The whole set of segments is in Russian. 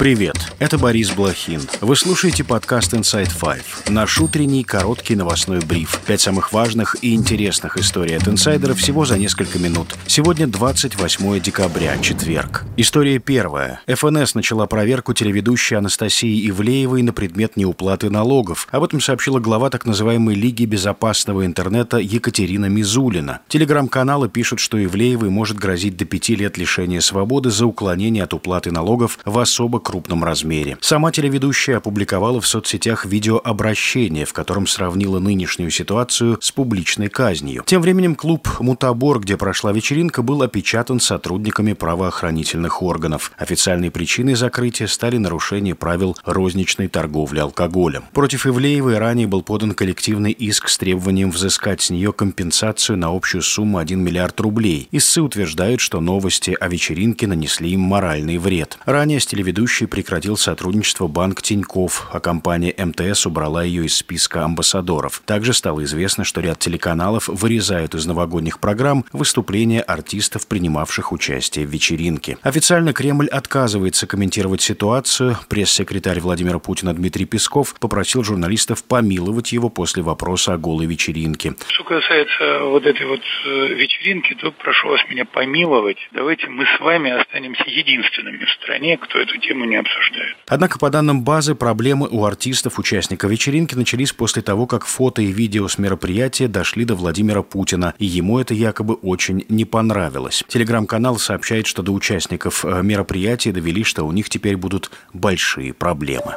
Привет, это Борис Блохин. Вы слушаете подкаст Inside Five, наш утренний короткий новостной бриф. Пять самых важных и интересных историй от инсайдера всего за несколько минут. Сегодня 28 декабря, четверг. История первая. ФНС начала проверку телеведущей Анастасии Ивлеевой на предмет неуплаты налогов. Об этом сообщила глава так называемой Лиги безопасного интернета Екатерина Мизулина. Телеграм-каналы пишут, что Ивлеевой может грозить до пяти лет лишения свободы за уклонение от уплаты налогов в особо крупном размере. Сама телеведущая опубликовала в соцсетях видеообращение, в котором сравнила нынешнюю ситуацию с публичной казнью. Тем временем клуб «Мутабор», где прошла вечеринка, был опечатан сотрудниками правоохранительных органов. Официальной причиной закрытия стали нарушения правил розничной торговли алкоголем. Против Ивлеевой ранее был подан коллективный иск с требованием взыскать с нее компенсацию на общую сумму 1 миллиард рублей. Истцы утверждают, что новости о вечеринке нанесли им моральный вред. Ранее с телеведущей Ведущий прекратил сотрудничество банк Тиньков, а компания МТС убрала ее из списка амбассадоров. Также стало известно, что ряд телеканалов вырезают из новогодних программ выступления артистов, принимавших участие в вечеринке. Официально Кремль отказывается комментировать ситуацию. Пресс-секретарь Владимира Путина Дмитрий Песков попросил журналистов помиловать его после вопроса о голой вечеринке. Что касается вот этой вот э, вечеринки, то прошу вас меня помиловать. Давайте мы с вами останемся единственными в стране, кто эту тему не обсуждают. Однако, по данным базы, проблемы у артистов, участников вечеринки, начались после того, как фото и видео с мероприятия дошли до Владимира Путина, и ему это якобы очень не понравилось. Телеграм-канал сообщает, что до участников э, мероприятия довели, что у них теперь будут большие проблемы.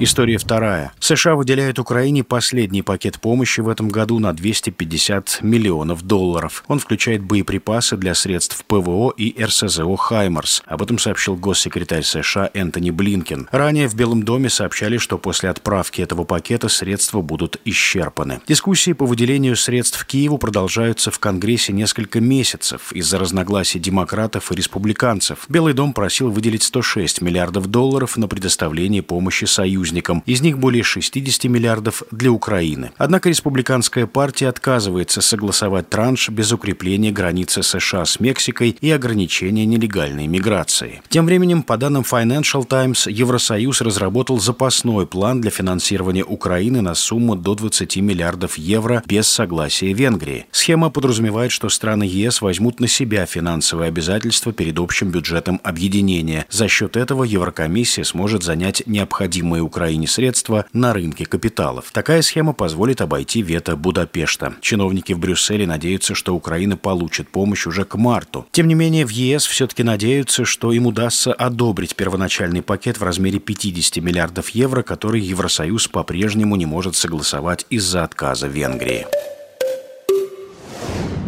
История вторая. США выделяют Украине последний пакет помощи в этом году на 250 миллионов долларов. Он включает боеприпасы для средств ПВО и РСЗО «Хаймарс». Об этом сообщил госсекретарь США Энтони Блинкен. Ранее в Белом доме сообщали, что после отправки этого пакета средства будут исчерпаны. Дискуссии по выделению средств Киеву продолжаются в Конгрессе несколько месяцев из-за разногласий демократов и республиканцев. Белый дом просил выделить 106 миллиардов долларов на предоставление помощи союзникам союзникам, из них более 60 миллиардов для Украины. Однако республиканская партия отказывается согласовать транш без укрепления границы США с Мексикой и ограничения нелегальной миграции. Тем временем, по данным Financial Times, Евросоюз разработал запасной план для финансирования Украины на сумму до 20 миллиардов евро без согласия Венгрии. Схема подразумевает, что страны ЕС возьмут на себя финансовые обязательства перед общим бюджетом объединения. За счет этого Еврокомиссия сможет занять необходимые Украине Украине средства на рынке капиталов. Такая схема позволит обойти вето Будапешта. Чиновники в Брюсселе надеются, что Украина получит помощь уже к марту. Тем не менее, в ЕС все-таки надеются, что им удастся одобрить первоначальный пакет в размере 50 миллиардов евро, который Евросоюз по-прежнему не может согласовать из-за отказа Венгрии.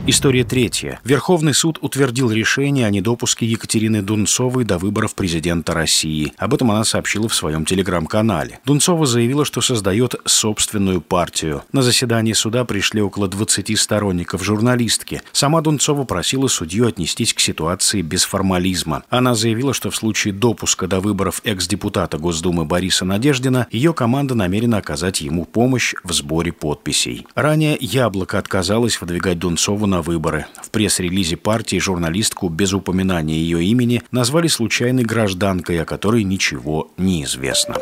История третья. Верховный суд утвердил решение о недопуске Екатерины Дунцовой до выборов президента России. Об этом она сообщила в своем телеграм-канале. Дунцова заявила, что создает собственную партию. На заседание суда пришли около 20 сторонников журналистки. Сама Дунцова просила судью отнестись к ситуации без формализма. Она заявила, что в случае допуска до выборов экс-депутата Госдумы Бориса Надеждина ее команда намерена оказать ему помощь в сборе подписей. Ранее «Яблоко» отказалось выдвигать Дунцову на выборы. В пресс-релизе партии журналистку без упоминания ее имени назвали случайной гражданкой, о которой ничего не известно.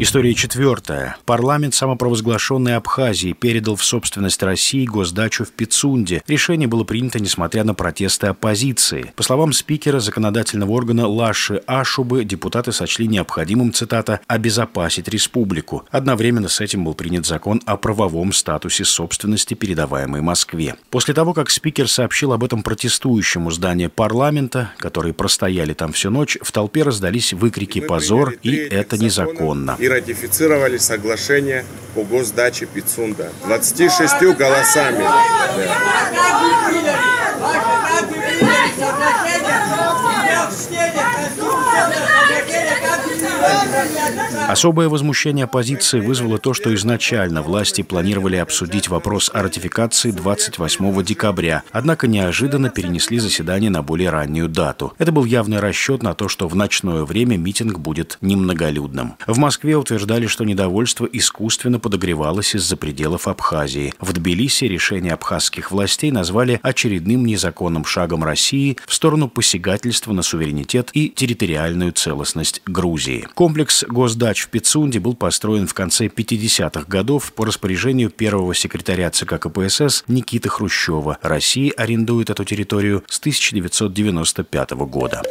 История четвертая. Парламент самопровозглашенной Абхазии передал в собственность России госдачу в Пицунде. Решение было принято несмотря на протесты оппозиции. По словам спикера законодательного органа Лаши Ашубы, депутаты сочли необходимым, цитата, «обезопасить республику». Одновременно с этим был принят закон о правовом статусе собственности, передаваемой Москве. После того, как спикер сообщил об этом протестующему зданию парламента, которые простояли там всю ночь, в толпе раздались выкрики «позор» и «это незаконно» ратифицировали соглашение по госдаче Пицунда 26 голосами. Да. Особое возмущение оппозиции вызвало то, что изначально власти планировали обсудить вопрос о ратификации 28 декабря, однако неожиданно перенесли заседание на более раннюю дату. Это был явный расчет на то, что в ночное время митинг будет немноголюдным. В Москве утверждали, что недовольство искусственно подогревалось из-за пределов Абхазии. В Тбилиси решение абхазских властей назвали очередным незаконным шагом России в сторону посягательства на суверенитет и территориальную целостность Грузии. Госдач в Пицунде был построен в конце 50-х годов по распоряжению первого секретаря ЦК КПСС Никиты Хрущева. Россия арендует эту территорию с 1995 года.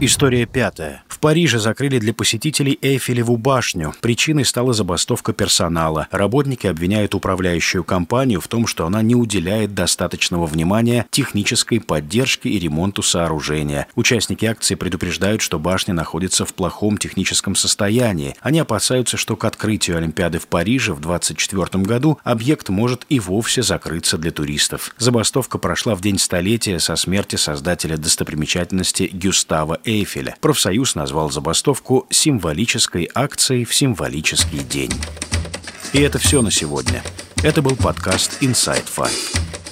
История пятая. Париже закрыли для посетителей Эйфелеву башню. Причиной стала забастовка персонала. Работники обвиняют управляющую компанию в том, что она не уделяет достаточного внимания технической поддержке и ремонту сооружения. Участники акции предупреждают, что башня находится в плохом техническом состоянии. Они опасаются, что к открытию Олимпиады в Париже в 2024 году объект может и вовсе закрыться для туристов. Забастовка прошла в день столетия со смерти создателя достопримечательности Гюстава Эйфеля. Профсоюз назвал назвал забастовку символической акцией в символический день. И это все на сегодня. Это был подкаст Inside Five.